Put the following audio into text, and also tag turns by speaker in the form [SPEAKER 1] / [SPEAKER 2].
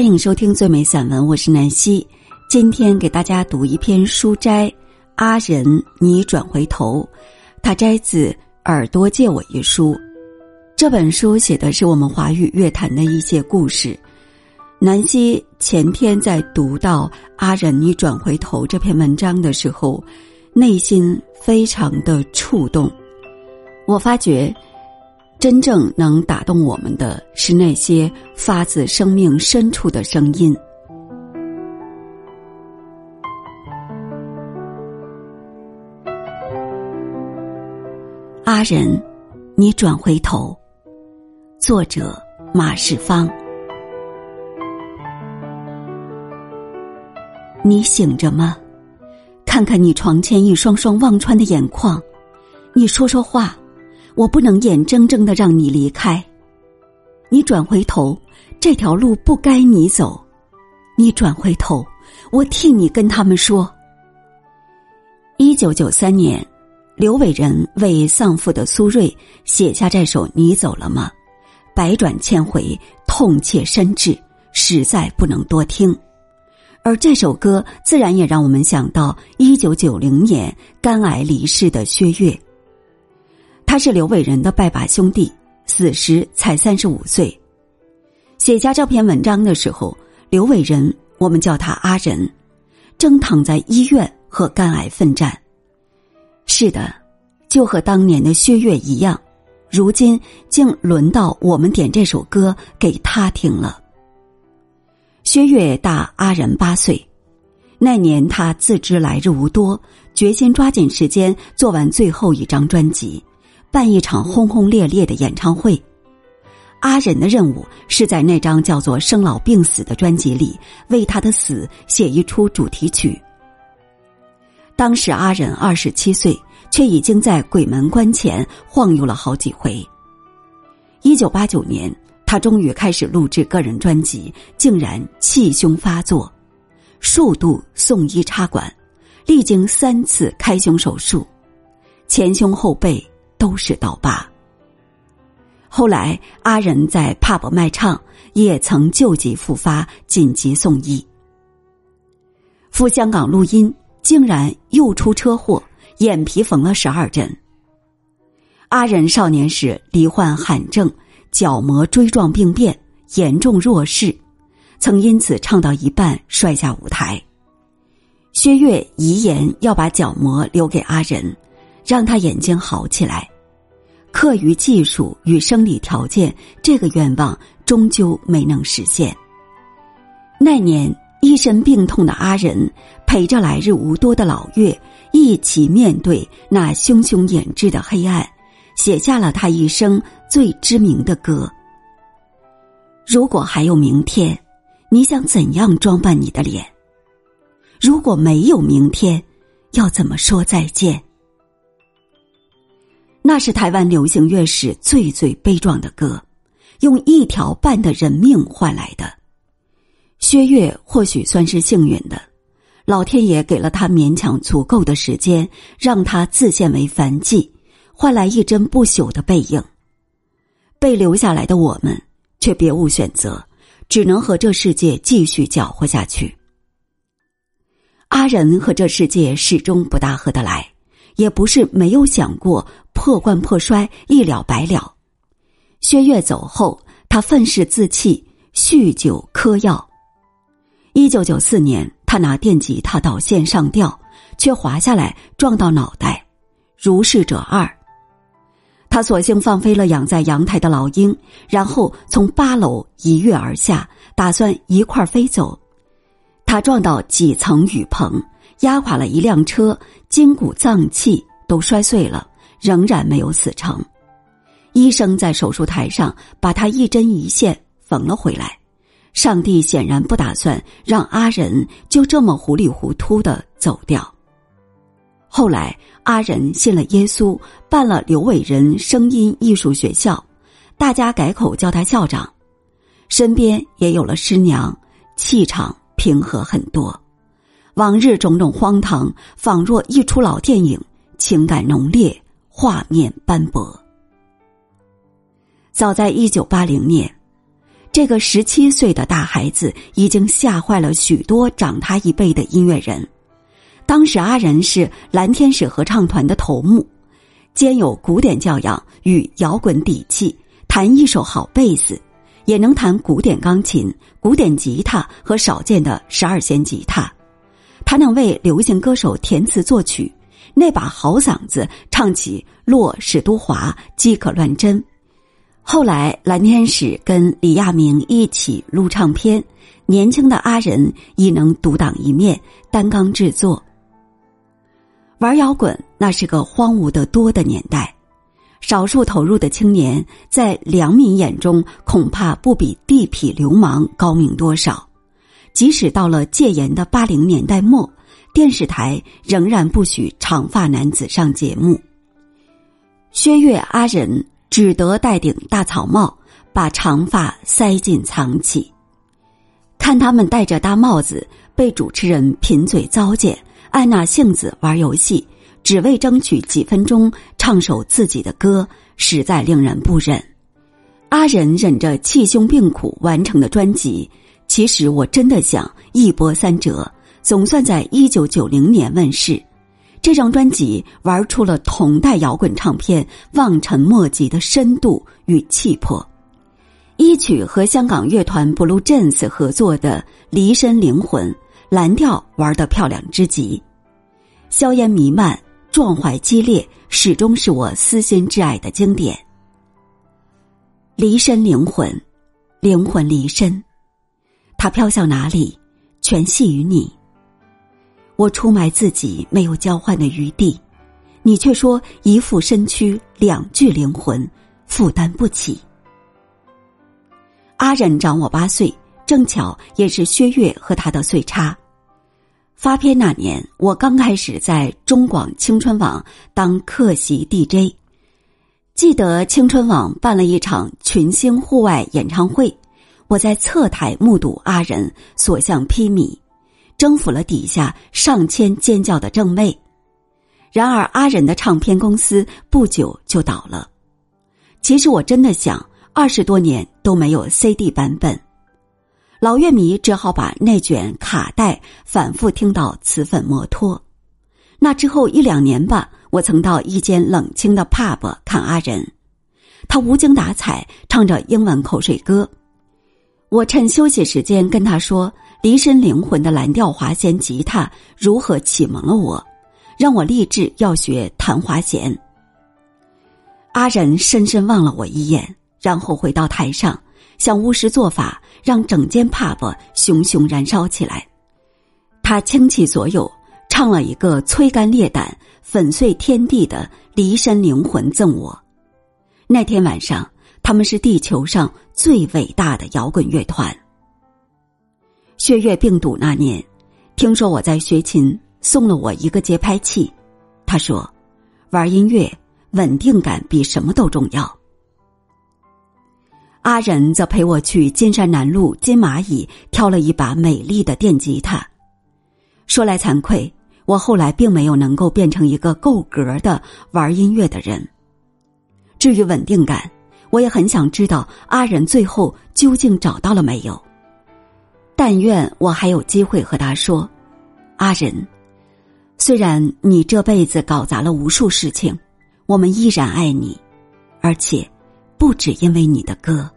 [SPEAKER 1] 欢迎收听最美散文，我是南希。今天给大家读一篇书斋《阿仁，你转回头》，它摘自《耳朵借我一书》。这本书写的是我们华语乐坛的一些故事。南希前天在读到《阿仁，你转回头》这篇文章的时候，内心非常的触动。我发觉。真正能打动我们的是那些发自生命深处的声音。阿仁，你转回头。作者马世芳。你醒着吗？看看你床前一双双望穿的眼眶，你说说话。我不能眼睁睁的让你离开，你转回头，这条路不该你走。你转回头，我替你跟他们说。一九九三年，刘伟仁为丧父的苏芮写下这首《你走了吗》，百转千回，痛切深挚，实在不能多听。而这首歌自然也让我们想到一九九零年肝癌离世的薛岳。他是刘伟仁的拜把兄弟，死时才三十五岁。写下这篇文章的时候，刘伟仁我们叫他阿仁，正躺在医院和肝癌奋战。是的，就和当年的薛岳一样，如今竟轮到我们点这首歌给他听了。薛岳大阿仁八岁，那年他自知来日无多，决心抓紧时间做完最后一张专辑。办一场轰轰烈烈的演唱会，阿仁的任务是在那张叫做《生老病死》的专辑里为他的死写一出主题曲。当时阿仁二十七岁，却已经在鬼门关前晃悠了好几回。一九八九年，他终于开始录制个人专辑，竟然气胸发作，数度送医插管，历经三次开胸手术，前胸后背。都是刀疤。后来，阿仁在帕博卖唱，也曾旧疾复发，紧急送医。赴香港录音，竟然又出车祸，眼皮缝了十二针。阿仁少年时罹患罕症角膜锥状病变，严重弱视，曾因此唱到一半摔下舞台。薛岳遗言要把角膜留给阿仁。让他眼睛好起来，课余技术与生理条件，这个愿望终究没能实现。那年一身病痛的阿仁，陪着来日无多的老岳一起面对那汹汹掩至的黑暗，写下了他一生最知名的歌。如果还有明天，你想怎样装扮你的脸？如果没有明天，要怎么说再见？那是台湾流行乐史最最悲壮的歌，用一条半的人命换来的。薛岳或许算是幸运的，老天爷给了他勉强足够的时间，让他自现为凡迹，换来一针不朽的背影。被留下来的我们，却别无选择，只能和这世界继续搅和下去。阿仁和这世界始终不大合得来。也不是没有想过破罐破摔一了百了。薛岳走后，他愤世自弃，酗酒嗑药。一九九四年，他拿电吉他到线上吊，却滑下来撞到脑袋，如是者二。他索性放飞了养在阳台的老鹰，然后从八楼一跃而下，打算一块飞走。他撞到几层雨棚。压垮了一辆车，筋骨脏器都摔碎了，仍然没有死成。医生在手术台上把他一针一线缝了回来。上帝显然不打算让阿仁就这么糊里糊涂的走掉。后来，阿仁信了耶稣，办了刘伟仁声音艺术学校，大家改口叫他校长，身边也有了师娘，气场平和很多。往日种种荒唐，仿若一出老电影，情感浓烈，画面斑驳。早在一九八零年，这个十七岁的大孩子已经吓坏了许多长他一辈的音乐人。当时阿仁是蓝天使合唱团的头目，兼有古典教养与摇滚底气，弹一手好贝斯，也能弹古典钢琴、古典吉他和少见的十二弦吉他。他能为流行歌手填词作曲，那把好嗓子唱起《洛史都华》即可乱真。后来蓝天使跟李亚明一起录唱片，年轻的阿仁亦能独当一面，担纲制作。玩摇滚那是个荒芜的多的年代，少数投入的青年在良民眼中恐怕不比地痞流氓高明多少。即使到了戒严的八零年代末，电视台仍然不许长发男子上节目。薛岳、阿仁只得戴顶大草帽，把长发塞进藏起。看他们戴着大帽子，被主持人贫嘴糟践。按那性子玩游戏，只为争取几分钟唱首自己的歌，实在令人不忍。阿仁忍着气胸病苦完成的专辑，其实我真的想一波三折，总算在一九九零年问世。这张专辑玩出了同代摇滚唱片望尘莫及的深度与气魄。一曲和香港乐团 Blue Jeans 合作的《离身灵魂》。蓝调玩的漂亮之极，硝烟弥漫，壮怀激烈，始终是我私心挚爱的经典。离身灵魂，灵魂离身，它飘向哪里，全系于你。我出卖自己，没有交换的余地，你却说一副身躯，两具灵魂，负担不起。阿忍长我八岁。正巧也是薛岳和他的岁差。发片那年，我刚开始在中广青春网当客席 DJ。记得青春网办了一场群星户外演唱会，我在侧台目睹阿仁所向披靡，征服了底下上千尖叫的正妹。然而，阿仁的唱片公司不久就倒了。其实我真的想，二十多年都没有 CD 版本。老乐迷只好把内卷卡带反复听到磁粉摩托。那之后一两年吧，我曾到一间冷清的 pub 看阿仁，他无精打采唱着英文口水歌。我趁休息时间跟他说：“离身灵魂的蓝调滑弦吉他如何启蒙了我，让我立志要学弹滑弦。”阿仁深深望了我一眼，然后回到台上。想巫师做法，让整间 pub 熊熊燃烧起来。他倾其所有，唱了一个摧肝裂胆、粉碎天地的离身灵魂赠我。那天晚上，他们是地球上最伟大的摇滚乐团。血液病毒那年，听说我在学琴，送了我一个节拍器。他说：“玩音乐，稳定感比什么都重要。”阿仁则陪我去金山南路金蚂蚁挑了一把美丽的电吉他。说来惭愧，我后来并没有能够变成一个够格的玩音乐的人。至于稳定感，我也很想知道阿仁最后究竟找到了没有。但愿我还有机会和他说：“阿仁，虽然你这辈子搞砸了无数事情，我们依然爱你，而且。”不只因为你的歌。